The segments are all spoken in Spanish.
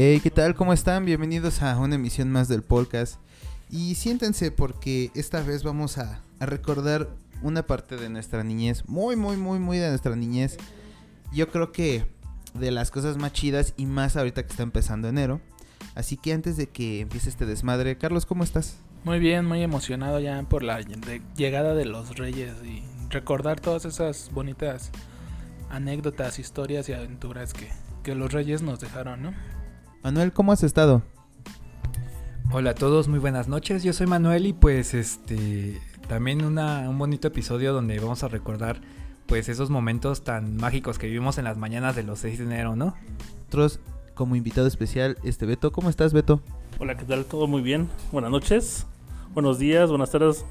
Hey, ¿qué tal? ¿Cómo están? Bienvenidos a una emisión más del podcast. Y siéntense porque esta vez vamos a, recordar una parte de nuestra niñez, muy, muy, muy, muy de nuestra niñez. Yo creo que de las cosas más chidas y más ahorita que está empezando enero. Así que antes de que empiece este desmadre, Carlos, ¿cómo estás? Muy bien, muy emocionado ya por la llegada de los reyes y recordar todas esas bonitas anécdotas, historias y aventuras que, que los reyes nos dejaron, ¿no? Manuel, ¿cómo has estado? Hola a todos, muy buenas noches. Yo soy Manuel y pues este también una- un bonito episodio donde vamos a recordar pues esos momentos tan mágicos que vivimos en las mañanas de los 6 de enero, ¿no? Nosotros, como invitado especial, este Beto, ¿cómo estás, Beto? Hola, ¿qué tal? ¿Todo muy bien? Buenas noches, buenos días, buenas tardes.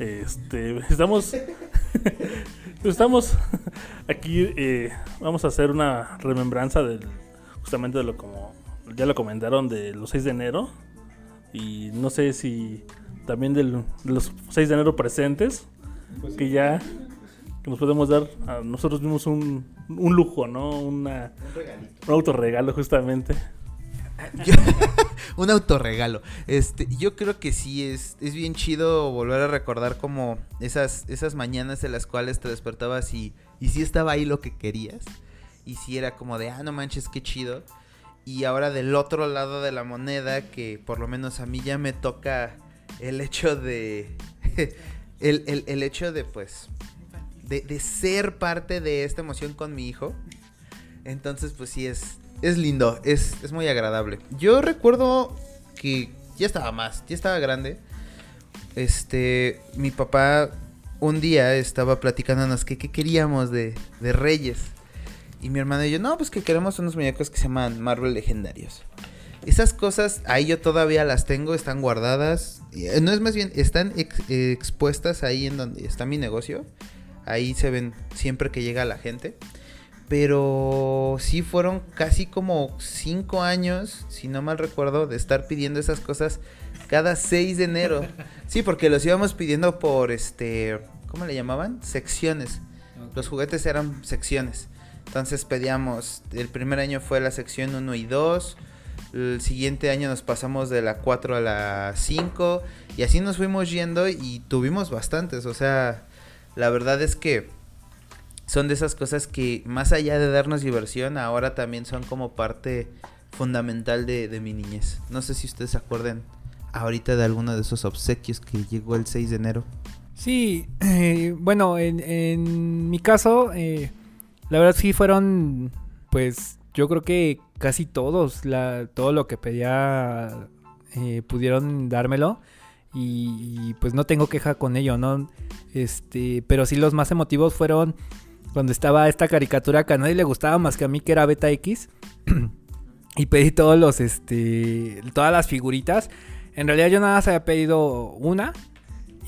Este, estamos, estamos aquí, eh, vamos a hacer una remembranza del, justamente de lo como, ya lo comentaron, de los 6 de enero. Y no sé si también del- de los 6 de enero presentes, que ya que nos podemos dar a nosotros mismos un, un lujo, ¿no? Una, un autorregalo justamente. Un autorregalo. Este, yo creo que sí es, es bien chido volver a recordar como esas, esas mañanas en las cuales te despertabas y, y sí estaba ahí lo que querías. Y sí era como de, ah, no manches, qué chido. Y ahora del otro lado de la moneda, que por lo menos a mí ya me toca el hecho de. el, el- el hecho de, pues. De, de ser parte de esta emoción con mi hijo. Entonces, pues sí, es, es lindo, es, es muy agradable. Yo recuerdo que ya estaba más, ya estaba grande. Este, mi papá un día estaba platicándonos que qué queríamos de, de Reyes. Y mi hermano y yo, no, pues que queremos unos muñecos que se llaman Marvel Legendarios. Esas cosas, ahí yo todavía las tengo, están guardadas. Eh, No es más bien, están ex- expuestas ahí en donde está mi negocio. Ahí se ven siempre que llega la gente. Pero sí fueron casi como 5 años, si no mal recuerdo, de estar pidiendo esas cosas cada 6 de enero. Sí, porque los íbamos pidiendo por este, ¿cómo le llamaban? Secciones. Los juguetes eran secciones. Entonces pedíamos, el primer año fue la sección 1 y 2. El siguiente año nos pasamos de la 4 a la 5. Y así nos fuimos yendo y tuvimos bastantes. O sea, la verdad es que son de esas cosas que más allá de darnos diversión, ahora también son como parte fundamental de, mi niñez. No sé si ustedes se acuerden ahorita de alguno de esos obsequios que llegó el 6 de enero. Sí, eh, bueno, en, en mi caso, eh, la verdad sí fueron, pues yo creo que casi todos, la, todo lo que pedía eh, pudieron dármelo y, y, pues no tengo queja con ello, ¿no? Este, pero sí los más emotivos fueron cuando estaba esta caricatura que a nadie le gustaba más que a mí que era Beta X y pedí todos los, este, todas las figuritas. En realidad yo nada más había pedido una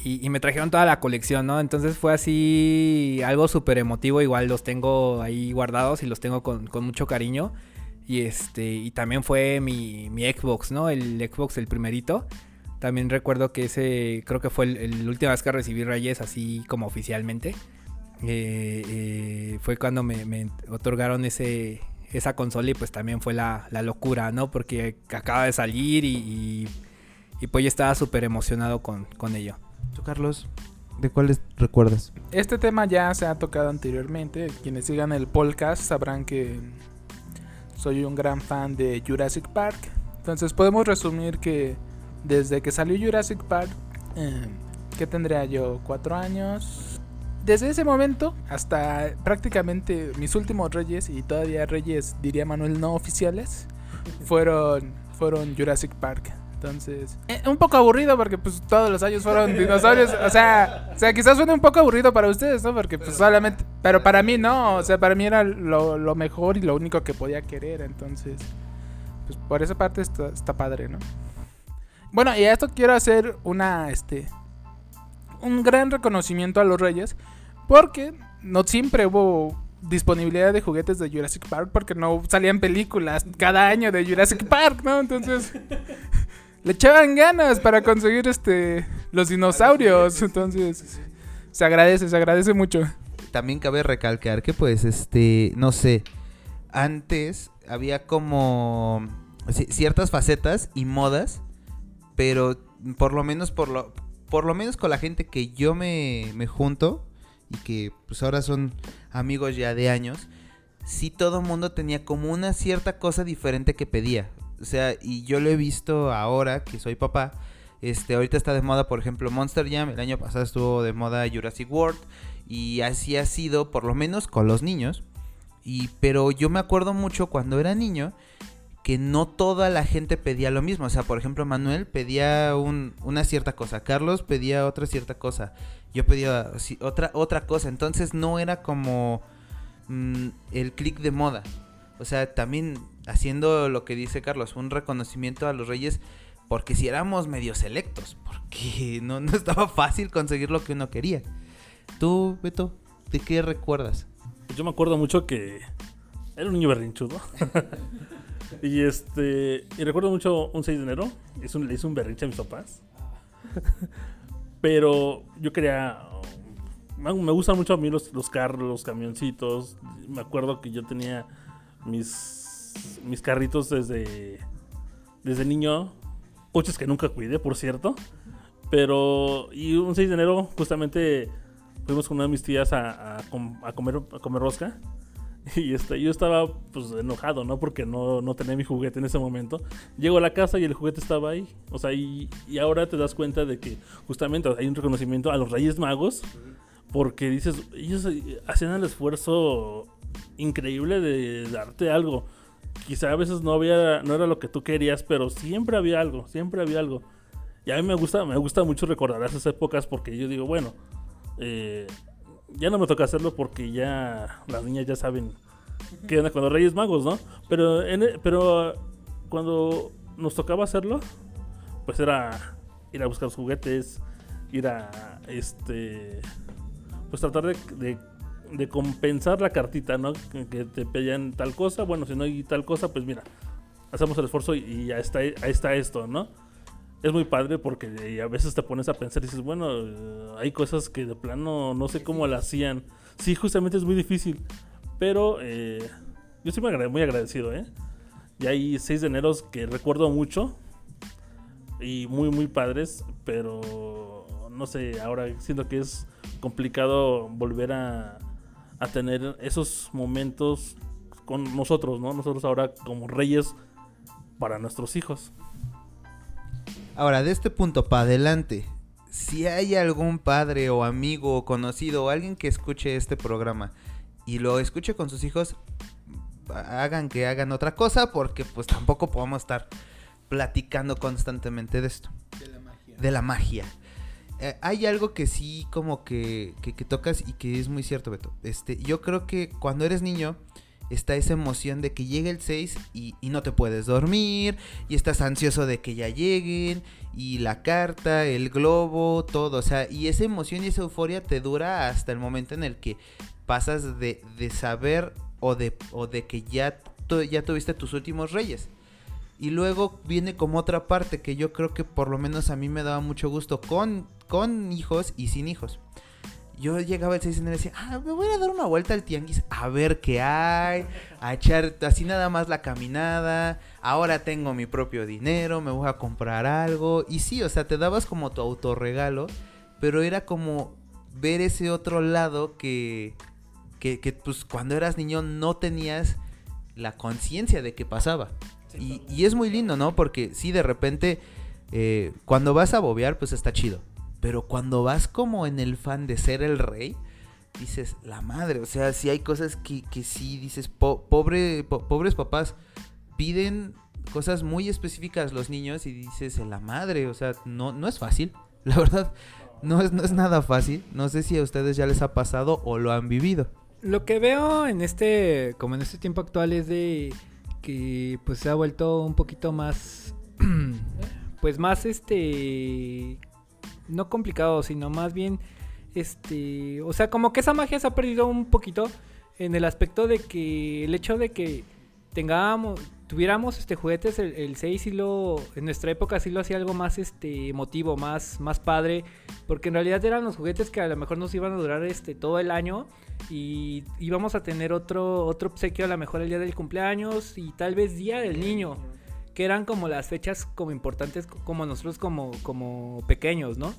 y, me trajeron toda la colección, ¿no? Entonces fue así algo súper emotivo. Igual los tengo ahí guardados y los tengo con, mucho cariño. Y este, y también fue mi, Xbox, ¿no? El Xbox, el primerito. También recuerdo que ese, creo que fue el última vez que recibí Reyes así como oficialmente. Eh, eh, fue cuando me, otorgaron ese, esa consola y pues también fue la, la locura, ¿no? Porque acaba de salir y pues yo estaba súper emocionado con, con ello. ¿Tú, Carlos? ¿De cuáles recuerdas? Este tema ya se ha tocado anteriormente. Quienes sigan el podcast sabrán que soy un gran fan de Jurassic Park. Entonces podemos resumir que desde que salió Jurassic Park, eh, que tendría yo cuatro años. Desde ese momento hasta prácticamente mis últimos reyes y todavía reyes, diría Manuel, no oficiales, fueron, fueron Jurassic Park. Entonces, eh, un poco aburrido porque pues todos los años fueron dinosaurios. O sea, o sea, quizás suene un poco aburrido para ustedes, ¿no? Porque pues solamente... Pero para mí no, o sea, para mí era lo, lo mejor y lo único que podía querer. Entonces, pues por esa parte está, está padre, ¿no? Bueno, y a esto quiero hacer una, este... Un gran reconocimiento a los reyes. Porque no siempre hubo disponibilidad de juguetes de Jurassic Park porque no salían películas cada año de Jurassic Park, ¿no? Entonces le echaban ganas para conseguir este los dinosaurios, entonces se agradece, se agradece mucho. También cabe recalcar que pues este, no sé, antes había como ci- ciertas facetas y modas, pero por lo menos por lo por lo menos con la gente que yo me, me junto y que pues ahora son amigos ya de años, sí todo mundo tenía como una cierta cosa diferente que pedía. O sea, y yo lo he visto ahora que soy papá. Este, ahorita está de moda, por ejemplo, Monster Jam. El año pasado estuvo de moda Jurassic World. Y así ha sido, por lo menos con los niños. Y, pero yo me acuerdo mucho cuando era niño que no toda la gente pedía lo mismo. O sea, por ejemplo, Manuel pedía un- una cierta cosa. Carlos pedía otra cierta cosa. Yo pedía otra, otra cosa. Entonces no era como mm, el clic de moda. O sea, también haciendo lo que dice Carlos, un reconocimiento a los reyes. Porque si éramos medio selectos. Porque no, estaba fácil conseguir lo que uno quería. Tú, Beto, ¿de qué recuerdas? Pues Yo me acuerdo mucho que era un niño berrinchudo. y este. Y recuerdo mucho un 6 de enero. Un- le hice un berrinche a mis papás. Pero yo quería. Me gustan mucho a mí los carros, los camioncitos. Me acuerdo que yo tenía mis, mis carritos desde, desde niño. Coches que nunca cuidé, por cierto. Pero. Y un 6 de enero, justamente fuimos con una de mis tías a, a com- a comer, comer rosca. Y este, yo estaba pues enojado, ¿no? Porque no, no tenía mi juguete en ese momento. Llego a la casa y el juguete estaba ahí. O sea, y, y ahora te das cuenta de que justamente hay un reconocimiento a los Reyes Magos. Porque dices, ellos hacían el esfuerzo increíble de darte algo. Quizá a veces no había, no era lo que tú querías, pero siempre había algo, siempre había algo. Y a mí me gusta, me gusta mucho recordar esas épocas porque yo digo, bueno, eh, ya no me toca hacerlo porque ya las niñas ya saben qué onda los Reyes Magos, ¿no? Pero, en e- pero cuando nos tocaba hacerlo, pues era ir a buscar los juguetes, ir a, este, pues tratar de, de- de compensar la cartita, ¿no? Que, te pedían tal cosa, bueno, si no hay tal cosa, pues mira, hacemos el esfuerzo y, ya está, ahí está esto, ¿no? es muy padre porque a veces te pones a pensar y dices, bueno, hay cosas que de plano no sé cómo la hacían. Sí, justamente es muy difícil. Pero eh, yo agrade- muy agradecido, ¿eh? Y hay 6 de enero que recuerdo mucho. Y muy, muy padres. Pero no sé, ahora siento que es complicado volver a, a tener esos momentos con nosotros, ¿no? Nosotros ahora como reyes para nuestros hijos. Ahora, de este punto para adelante, si hay algún padre o amigo o conocido o alguien que escuche este programa y lo escuche con sus hijos, hagan que hagan otra cosa porque pues tampoco podemos estar platicando constantemente de esto. De la magia. De la magia. Eh, hay algo que sí como que, que, tocas y que es muy cierto, Beto. Este, yo creo que cuando eres niño está esa emoción de que llegue el 6 y, no te puedes dormir y estás ansioso de que ya lleguen y la carta, el globo, todo. O sea, y esa emoción y esa euforia te dura hasta el momento en el que pasas de, de saber o de, o de que ya, ya tuviste tus últimos reyes. Y luego viene como otra parte que yo creo que por lo menos a mí me daba mucho gusto con, con hijos y sin hijos. Yo llegaba el 6 de enero y decía, ah, me voy a dar una vuelta al tianguis a ver qué hay, a echar así nada más la caminada. Ahora tengo mi propio dinero, me voy a comprar algo. Y sí, o sea, te dabas como tu autorregalo, pero era como ver ese otro lado que, que, que, pues cuando eras niño no tenías la conciencia de que pasaba. Y, y es muy lindo, ¿no? Porque sí, de repente, eh, cuando vas a bobear, pues está chido. Pero cuando vas como en el fan de ser el rey, dices, la madre, o sea, sí hay cosas que, que sí dices, po- pobre, po- pobres papás, piden cosas muy específicas los niños y dices, la madre, o sea, no, no es fácil, la verdad, no es, no es nada fácil. No sé si a ustedes ya les ha pasado o lo han vivido. Lo que veo en este, como en este tiempo actual es de que pues se ha vuelto un poquito más, pues más este, no complicado, sino más bien, este, o sea, como que esa magia se ha perdido un poquito en el aspecto de que el hecho de que tengamos, tuviéramos este juguetes, el, el 6 sí lo, en nuestra época sí lo hacía algo más este emotivo, más, más padre, porque en realidad eran los juguetes que a lo mejor nos iban a durar este todo el año y íbamos a tener otro, otro obsequio a lo mejor el día del cumpleaños y tal vez día del niño. Que eran como las fechas como importantes como nosotros como, como pequeños, ¿no?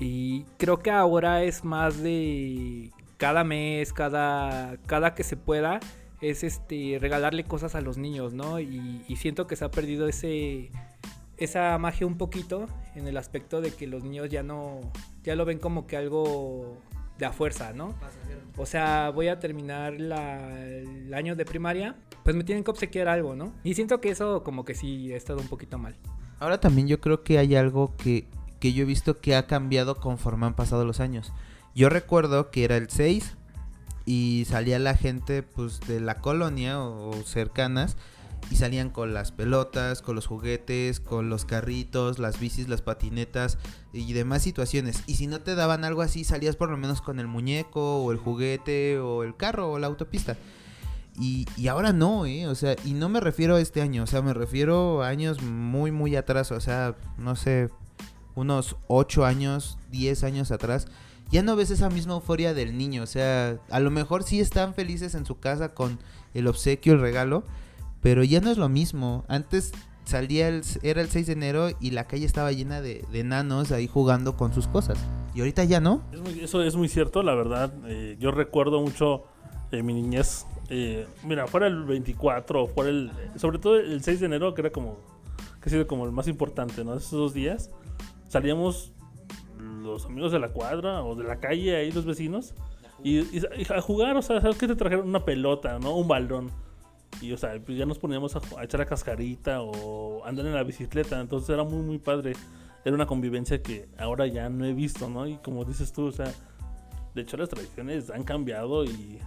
Y creo que ahora es más de cada mes, cada, cada que se pueda, es este regalarle cosas a los niños, ¿no? Y, siento que se ha perdido ese esa magia un poquito en el aspecto de que los niños ya no ya lo ven como que algo de a fuerza, ¿no? O sea, voy a terminar la, el año de primaria, pues me tienen que obsequiar algo, ¿no? Y siento que eso como que sí ha estado un poquito mal. Ahora también yo creo que hay algo que, que yo he visto que ha cambiado conforme han pasado los años. Yo recuerdo que era el 6 y salía la gente pues de la colonia o, o cercanas y salían con las pelotas, con los juguetes, con los carritos, las bicis, las patinetas y demás situaciones. Y si no te daban algo así, salías por lo menos con el muñeco o el juguete o el carro o la autopista. Y, y ahora no, ¿eh? O sea, y no me refiero a este año, o sea, me refiero a años muy, muy atrás, o sea, no sé, unos 8 años, 10 años atrás. Ya no ves esa misma euforia del niño, o sea, a lo mejor sí están felices en su casa con el obsequio, el regalo, pero ya no es lo mismo. Antes salía el, era el 6 de enero y la calle estaba llena de, de nanos ahí jugando con sus cosas. Y ahorita ya no. Es muy- eso es muy cierto, la verdad. Eh, yo recuerdo mucho eh, mi niñez. eh, mira, fuera el 24, fuera el. Sobre todo el 6 de enero, que era como. que ha sido como el más importante, ¿no? Esos dos días. Salíamos los amigos de la cuadra o de la calle, ahí los vecinos. Y, y- y a jugar, o sea, ¿sabes qué te trajeron? Una pelota, ¿no? Un balón. Y, o sea, pues ya nos poníamos a, a echar la cascarita o andar en la bicicleta. Entonces era muy, muy padre. Era una convivencia que ahora ya no he visto, ¿no? Y como dices tú, o sea, de hecho las tradiciones han cambiado y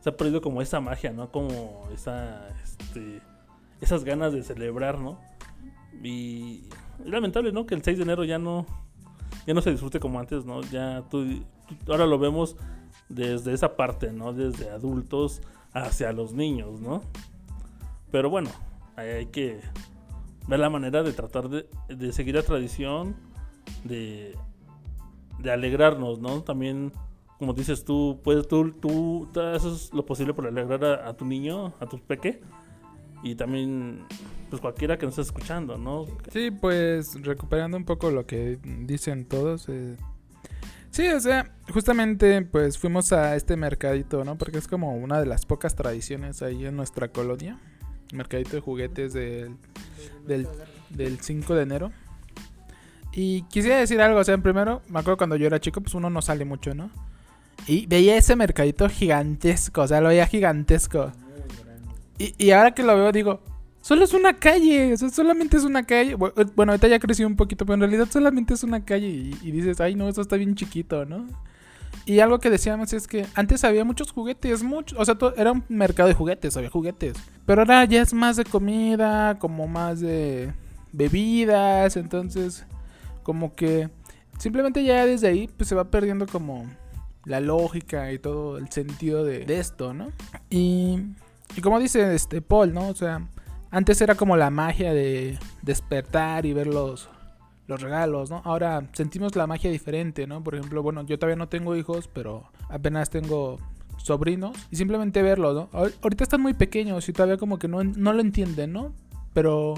se ha perdido como esa magia, ¿no? Como esa, este, esas ganas de celebrar, ¿no? Y es lamentable, ¿no? Que el 6 de enero ya no, ya no se disfrute como antes, ¿no? Ya tú, tú- ahora lo vemos desde esa parte, ¿no? Desde adultos hacia los niños, ¿no? Pero bueno, hay que ver la manera de tratar de, de seguir la tradición, de, de alegrarnos, ¿no? También, como dices tú, puedes tú, tú, haces lo posible por alegrar a, tu niño, a tu peque, y también, pues cualquiera que nos esté escuchando, ¿no? Sí, pues recuperando un poco lo que dicen todos. eh, Sí, o sea, justamente pues fuimos a este mercadito, ¿no? Porque es como una de las pocas tradiciones ahí en nuestra colonia. Mercadito de juguetes del, del, del 5 de enero. Y quisiera decir algo, o sea, primero, me acuerdo cuando yo era chico, pues uno no sale mucho, ¿no? Y veía ese mercadito gigantesco, o sea, lo veía gigantesco. Y, y ahora que lo veo, digo, Solo es una calle, o solamente es una calle. Eh, Bueno, ahorita ya creció un poquito, pero en realidad solamente es una calle y, dices, ay, no, eso está bien chiquito, ¿no? Y algo que decíamos es que antes había muchos juguetes, muchos, o sea, era un mercado de juguetes, había juguetes. Pero ahora ya es más de comida, como más de bebidas, entonces, como que simplemente ya desde ahí, pues se va perdiendo como la lógica y todo el sentido de, de esto, ¿no? Y, y como dice este Paul, ¿no? O sea, antes era como la magia de despertar y ver los, los regalos, ¿no? Ahora sentimos la magia diferente, ¿no? Por ejemplo, bueno, yo todavía no tengo hijos, pero apenas tengo sobrinos y simplemente verlos, ¿no? Ahor- Ahorita están muy pequeños y todavía como que no, no lo entienden, ¿no? Pero,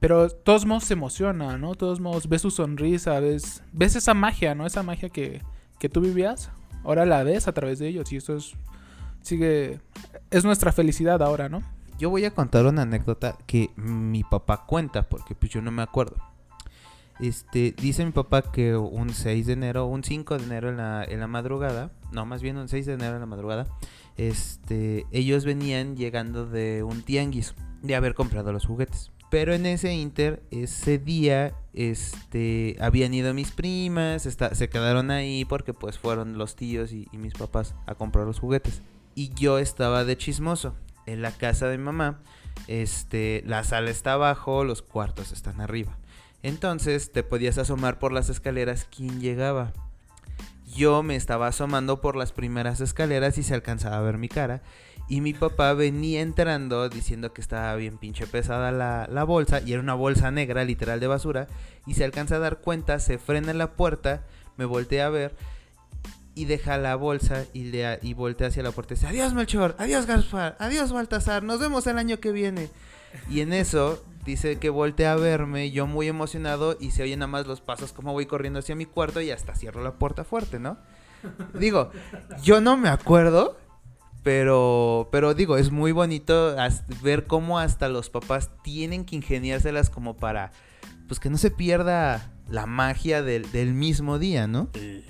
pero todos modos se emociona, ¿no? Todos modos ves su sonrisa, ves, ves esa magia, ¿no? Esa magia que, que tú vivías, ahora la ves a través de ellos y eso es, sigue, es nuestra felicidad ahora, ¿no? Yo voy a contar una anécdota que mi papá cuenta, porque pues yo no me acuerdo. Este, dice mi papá que un 6 de enero, un 5 de enero en la, en la madrugada, no, más bien un 6 de enero en la madrugada, este, ellos venían llegando de un tianguis, de haber comprado los juguetes. Pero en ese inter, ese día, este, habían ido mis primas, esta- se quedaron ahí porque pues fueron los tíos y mis papás a comprar los juguetes. Y yo estaba de chismoso en la casa de mamá. Este, la sala está abajo, los cuartos están arriba. Entonces te podías asomar por las escaleras quién llegaba. Yo me estaba asomando por las primeras escaleras y se alcanzaba a ver mi cara. Y mi papá venía entrando diciendo que estaba bien pinche pesada la, la bolsa. Y era una bolsa negra, literal de basura. Y se alcanza a dar cuenta, se frena en la puerta, me volteé a ver. Y deja la bolsa y, le, y voltea hacia la puerta y dice, adiós Melchor, adiós Gaspar, adiós Baltasar, nos vemos el año que viene. Y en eso dice que voltea a verme, yo muy emocionado y se oyen nada más los pasos como voy corriendo hacia mi cuarto y hasta cierro la puerta fuerte, ¿no? Digo, yo no me acuerdo, pero, pero digo, es muy bonito ver cómo hasta los papás tienen que ingeniárselas como para, pues que no se pierda la magia del, del mismo día, ¿no? Sí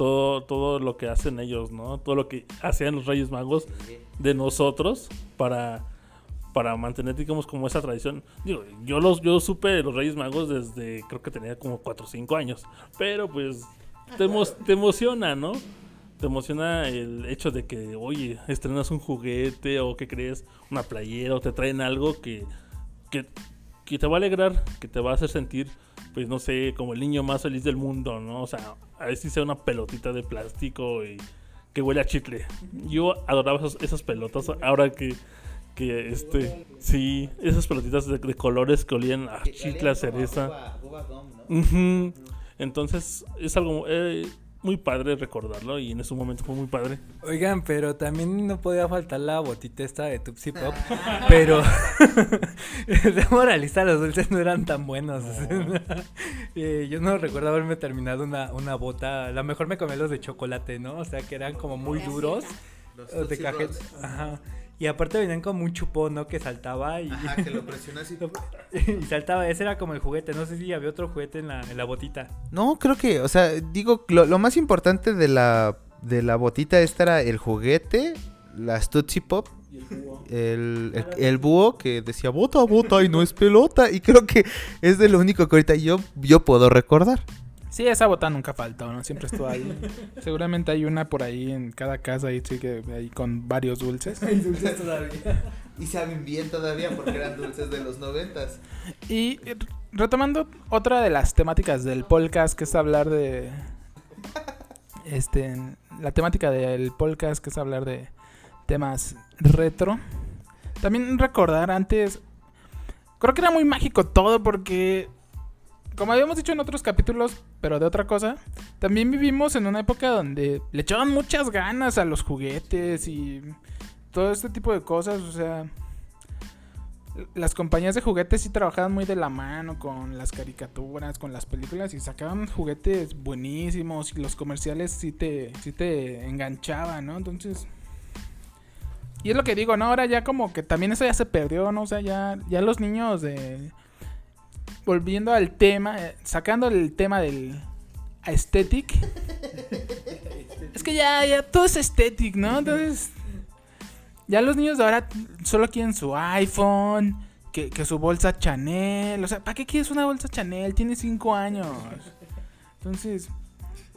todo, todo lo que hacen ellos, ¿no? Todo lo que hacían los Reyes Magos de nosotros para, para mantener, digamos, como esa tradición. Digo, yo los yo supe los Reyes Magos desde creo que tenía como 4 o 5 años, pero pues te, te emociona, ¿no? Te emociona el hecho de que, oye, estrenas un juguete o que crees una playera o te traen algo que, que, que te va a alegrar, que te va a hacer sentir pues no sé, como el niño más feliz del mundo, ¿no? O sea, a ver si sea una pelotita de plástico y que huele a chicle. Yo adoraba esas, pelotas, ahora que, que este, sí, esas pelotitas de, colores que olían a chicle, a cereza. Entonces, es algo... Eh, muy padre recordarlo y en ese momento fue muy padre. Oigan, pero también no podía faltar la botita esta de Tupsi Pop, pero de moralista los dulces no eran tan buenos. Eh, yo no recuerdo haberme terminado una, una bota, la mejor me comí los de chocolate, ¿no? O sea, que eran como muy duros. Los de cajeta. Ajá. Y aparte venían como un chupón, ¿no? Que saltaba y... Ajá, que lo presionas y... y saltaba, ese era como el juguete, no sé si había otro juguete en la, en la botita. No, creo que, o sea, digo, lo, más importante de la, de la botita esta era el juguete, las Tootsie Pop el, el, el, búho que decía bota, bota y no es pelota. Y creo que es de lo único que ahorita yo, yo puedo recordar. Sí, esa bota nunca faltó, ¿no? Siempre estuvo ahí. Seguramente hay una por ahí en cada casa ahí, sí, que ahí con varios dulces. Hay dulces todavía. Y saben bien todavía porque eran dulces de los noventas. Y retomando otra de las temáticas del podcast, que es hablar de... Este, la temática del podcast, que es hablar de temas retro. También recordar antes... Creo que era muy mágico todo porque como habíamos dicho en otros capítulos, pero de otra cosa, también vivimos en una época donde le echaban muchas ganas a los juguetes y todo este tipo de cosas, o sea, las compañías de juguetes sí trabajaban muy de la mano con las caricaturas, con las películas y sacaban juguetes buenísimos y los comerciales sí te, sí te enganchaban, ¿no? Entonces... Y es lo que digo, ¿no? Ahora ya como que también eso ya se perdió, ¿no? O sea, ya, ya los niños de volviendo al tema, eh, sacando el tema del aesthetic. es que ya, ya todo es aesthetic, ¿no? Entonces, ya los niños de ahora solo quieren su iPhone, que, que su bolsa Chanel. O sea, ¿para qué quieres una bolsa Chanel? Tiene 5 años. Entonces,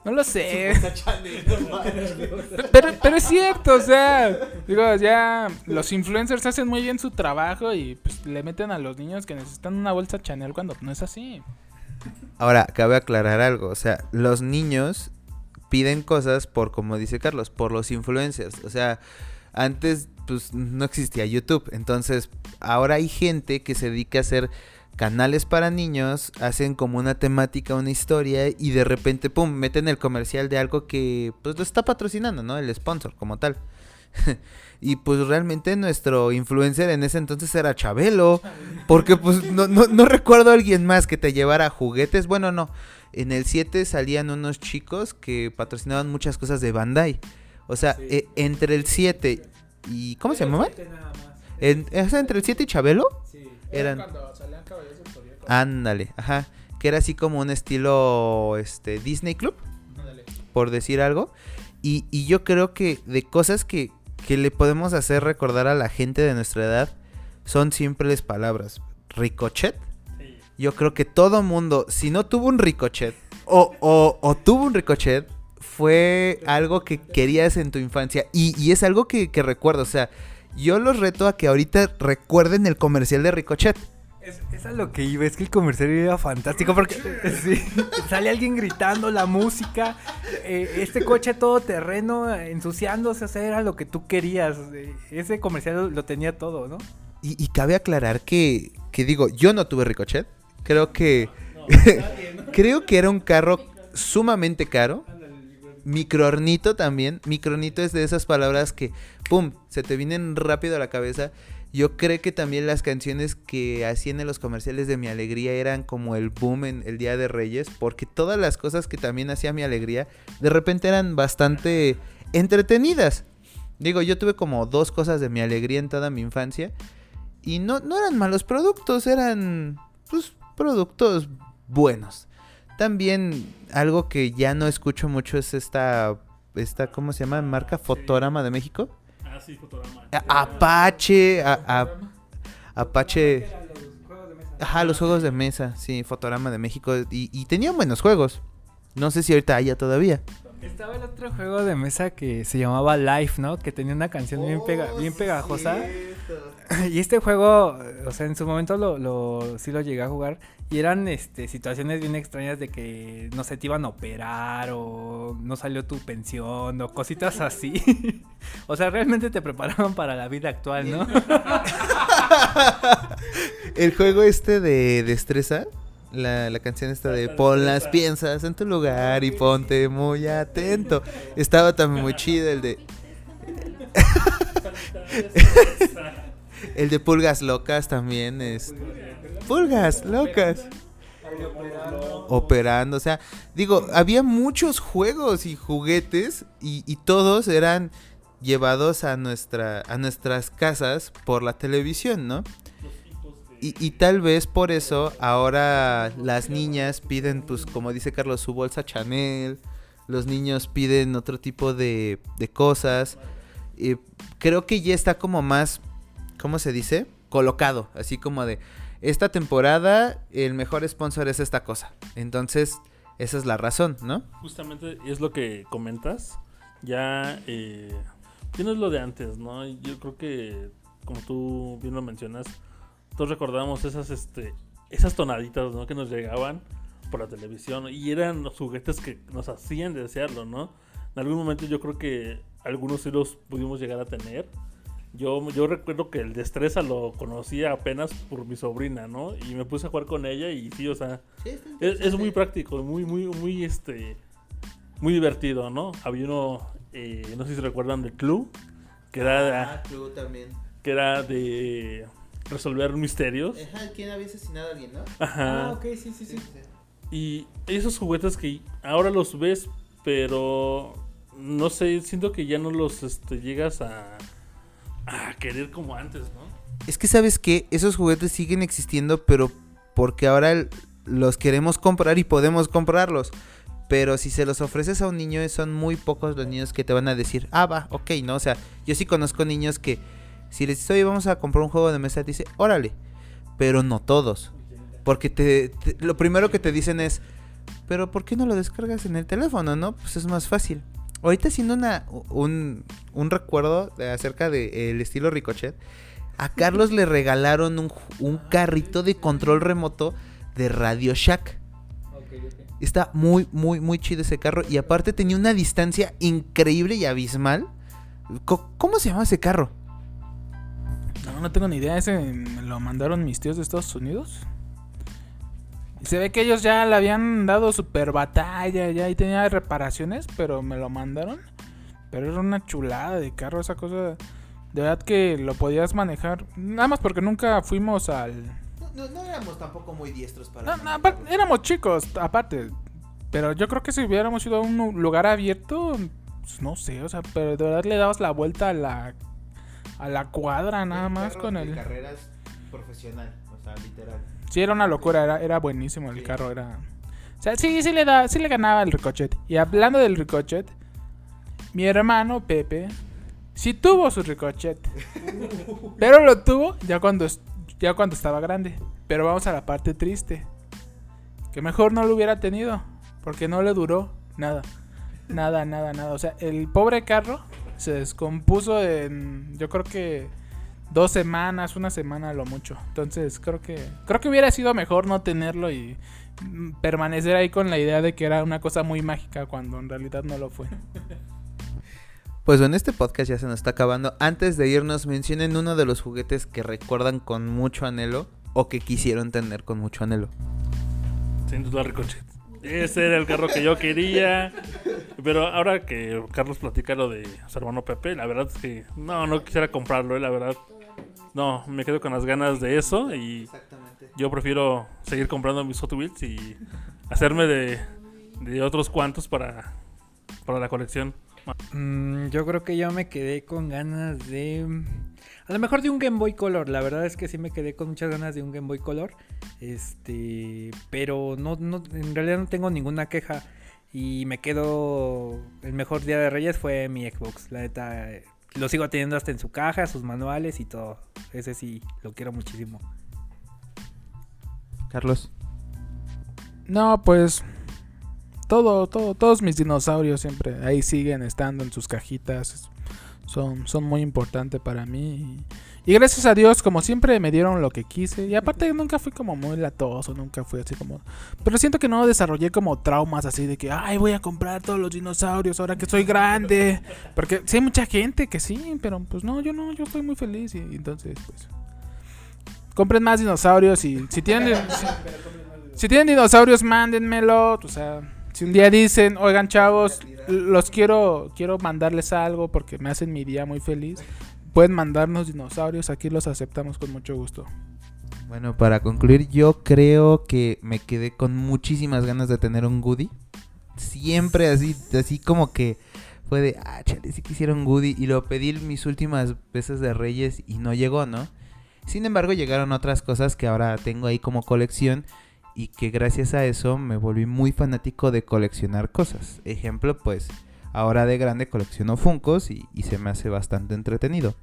no lo sé. pero, pero es cierto, o sea, digo, ya los influencers hacen muy bien su trabajo y pues le meten a los niños que necesitan una bolsa Chanel cuando no es así. Ahora, cabe aclarar algo, o sea, los niños piden cosas por, como dice Carlos, por los influencers. O sea, antes pues no existía YouTube, entonces ahora hay gente que se dedica a hacer canales para niños hacen como una temática, una historia y de repente, pum, meten el comercial de algo que pues lo está patrocinando, ¿no? El sponsor como tal. y pues realmente nuestro influencer en ese entonces era Chabelo, porque pues no, no, recuerdo a alguien más que te llevara juguetes, bueno, no. En el 7 salían unos chicos que patrocinaban muchas cosas de Bandai. O sea, e, entre el 7 y... ¿Cómo se llamaba? En, entre el 7 y Chabelo. Sí. Eran... Ándale, ajá. Que era así como un estilo este, Disney Club, por decir algo. Y, y, yo creo que de cosas que, que le podemos hacer recordar a la gente de nuestra edad son simples palabras. Ricochet. Yo creo que todo mundo, si no tuvo un ricochet o, o, o tuvo un ricochet, fue algo que querías en tu infancia. Y, y es algo que, que recuerdo. O sea, yo los reto a que ahorita recuerden el comercial de Ricochet. Es, a lo que iba, es que el comercial era fantástico porque sale alguien gritando, la música, eh, este coche todo terreno ensuciándose, o sea, era lo que tú querías. Eh, ese comercial lo, tenía todo, ¿no? Y, cabe aclarar que, que, digo, yo no tuve Ricochet, creo que, creo que era un carro sumamente caro. Microornito también. Microornito es de esas palabras que, ¡pum!, se te vienen rápido a la cabeza. Yo creo que también las canciones que hacían en los comerciales de Mi Alegría eran como el boom en el Día de Reyes, porque todas las cosas que también hacía Mi Alegría de repente eran bastante entretenidas. Digo, yo tuve como dos cosas de Mi Alegría en toda mi infancia y no, no eran malos productos, eran pues productos buenos. También algo que ya no escucho mucho es esta, esta ¿cómo se llama? Marca Fotorama de México. Ah, sí, Fotorama. A- Apache, a- a- Apache. Ajá, los juegos de mesa, sí, Fotorama de México. Y, y tenían buenos juegos. No sé si ahorita haya todavía. Estaba el otro juego de mesa que se llamaba Life, ¿no? Que tenía una canción bien, pega- bien pegajosa. Y este juego, o sea, en su momento lo, lo, sí lo llegué a jugar. Y eran este, situaciones bien extrañas de que, no sé, te iban a operar o no salió tu pensión o cositas así. o sea, realmente te preparaban para la vida actual, ¿no? El juego este de destreza, la, la canción esta de pon las piensas en tu lugar y ponte muy atento. Estaba también muy chido el de el de pulgas locas también es pulgas locas operando, o sea, digo, había muchos juegos y juguetes y, todos eran llevados a nuestra a nuestras casas por la televisión, ¿no? Y, y tal vez por eso ahora las niñas piden, pues como dice Carlos, su bolsa Chanel, los niños piden otro tipo de, de cosas. Eh, creo que ya está como más, ¿cómo se dice? Colocado, así como de, esta temporada el mejor sponsor es esta cosa. Entonces, esa es la razón, ¿no? Justamente es lo que comentas. Ya, eh, ya no es lo de antes, ¿no? Yo creo que, como tú bien lo mencionas, todos recordamos esas, este, esas tonaditas, ¿no? Que nos llegaban por la televisión y eran los juguetes que nos hacían desearlo, ¿no? En algún momento yo creo que algunos sí los pudimos llegar a tener. Yo, yo recuerdo que el destreza lo conocía apenas por mi sobrina, ¿no? Y me puse a jugar con ella y sí, o sea, es, es muy práctico, muy, muy, muy, este, muy divertido, ¿no? Había uno, eh, no sé si recuerdan del club, que era, también. que era de resolver misterios. ¿Quién había asesinado a alguien, no? Ajá. sí, sí, sí. Y esos juguetes que ahora los ves, pero no sé, siento que ya no los este, llegas a, a querer como antes, ¿no? Es que sabes que esos juguetes siguen existiendo, pero porque ahora los queremos comprar y podemos comprarlos. Pero si se los ofreces a un niño, son muy pocos los niños que te van a decir, ah, va, ok, ¿no? O sea, yo sí conozco niños que si les dices, oye, vamos a comprar un juego de mesa, te dice, órale. Pero no todos. Porque te, te- lo primero que te dicen es, pero ¿por qué no lo descargas en el teléfono, no? Pues es más fácil. Ahorita haciendo una, un, un recuerdo de- acerca del estilo Ricochet, a Carlos le regalaron un, un carrito de control remoto de Radio Shack. Está muy, muy, muy chido ese carro. Y aparte tenía una distancia increíble y abismal. ¿Cómo se llama ese carro? No, no tengo ni idea. Ese me lo mandaron mis tíos de Estados Unidos. Y se ve que ellos ya le habían dado super batalla ya y tenía reparaciones, pero me lo mandaron. Pero era una chulada de carro esa cosa. De verdad que lo podías manejar. Nada más porque nunca fuimos al... No, éramos tampoco muy diestros No, no, apar- éramos chicos, aparte. Pero yo creo que si hubiéramos ido a un lugar abierto, pues, no sé, o sea, pero de verdad le dabas la vuelta a la, a la cuadra nada más con el... carreras profesional, o sea, literal. Sí, era una locura, era, era buenísimo el carro, era... O sea, sí, sí le, da, sí le ganaba el Ricochet. Y hablando del Ricochet, mi hermano Pepe sí tuvo su Ricochet. pero lo tuvo ya cuando, ya cuando estaba grande. Pero vamos a la parte triste. Que mejor no lo hubiera tenido. Porque no le duró nada. Nada, nada, nada. O sea, el pobre carro se descompuso en... Yo creo que dos semanas, una semana a lo mucho. Entonces creo que creo que hubiera sido mejor no tenerlo y mm, permanecer ahí con la idea de que era una cosa muy mágica cuando en realidad no lo fue. Pues bueno, este podcast ya se nos está acabando. Antes de irnos, mencionen uno de los juguetes que recuerdan con mucho anhelo o que quisieron tener con mucho anhelo. Sin duda Ricochet. Ese era el carro que yo quería. Pero ahora que Carlos platica lo de su hermano Pepe, la verdad es que no, no quisiera comprarlo, eh, la verdad. No, me quedo con las ganas de eso y Exactamente. yo prefiero seguir comprando mis Hot Wheels y hacerme de, de otros cuantos para, para la colección. Mm, yo creo que yo me quedé con ganas de. A lo mejor de un Game Boy Color. La verdad es que sí me quedé con muchas ganas de un Game Boy Color. Este. Pero no, no, en realidad no tengo ninguna queja. Y me quedo. El mejor día de Reyes fue mi Xbox. La neta. Lo sigo teniendo hasta en su caja, sus manuales y todo. Ese sí, lo quiero muchísimo. Carlos. No, pues todo, todo, todos mis dinosaurios siempre ahí siguen estando en sus cajitas. Son, son muy importantes para mí. Y, y gracias a Dios, como siempre, me dieron lo que quise. Y aparte nunca fui como muy latoso, nunca fui así como... Pero siento que no desarrollé como traumas así de que, ay, voy a comprar todos los dinosaurios ahora que soy grande. Porque sí hay mucha gente que sí, pero pues no, yo no, yo estoy muy feliz. Y, entonces, pues... Compren más dinosaurios y si tienen... si- si tienen dinosaurios, mándenmelo. O sea, si un día dicen, oigan chavos, los quiero, quiero mandarles algo porque me hacen mi día muy feliz. Pueden mandarnos dinosaurios, aquí los aceptamos con mucho gusto. Bueno, para concluir, yo creo que me quedé con muchísimas ganas de tener un Goody. Siempre así, así como que fue de, ah, chale, sí quisiera un Goody. Y lo pedí mis últimas veces de Reyes y no llegó, ¿no? Sin embargo, llegaron otras cosas que ahora tengo ahí como colección y que gracias a eso me volví muy fanático de coleccionar cosas. Ejemplo, pues ahora de grande colecciono Funcos y, se me hace bastante entretenido.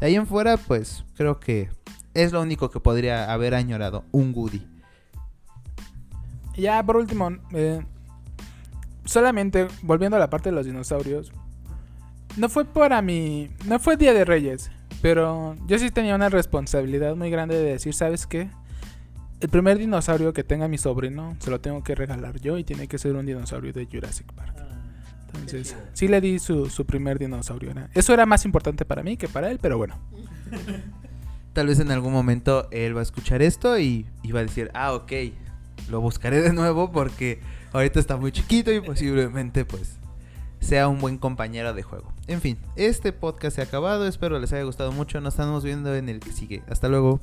De ahí en fuera, pues creo que es lo único que podría haber añorado, un Woody. Ya por último, eh, solamente volviendo a la parte de los dinosaurios, no fue para mí, no fue Día de Reyes, pero yo sí tenía una responsabilidad muy grande de decir, ¿sabes qué? El primer dinosaurio que tenga mi sobrino se lo tengo que regalar yo y tiene que ser un dinosaurio de Jurassic Park. Entonces, sí le di su, su primer dinosaurio. Eso era más importante para mí que para él, pero bueno. Tal vez en algún momento él va a escuchar esto y, y va a decir, ah, ok, lo buscaré de nuevo porque ahorita está muy chiquito y posiblemente pues sea un buen compañero de juego. En fin, este podcast se ha acabado, espero les haya gustado mucho, nos estamos viendo en el que sigue. Hasta luego.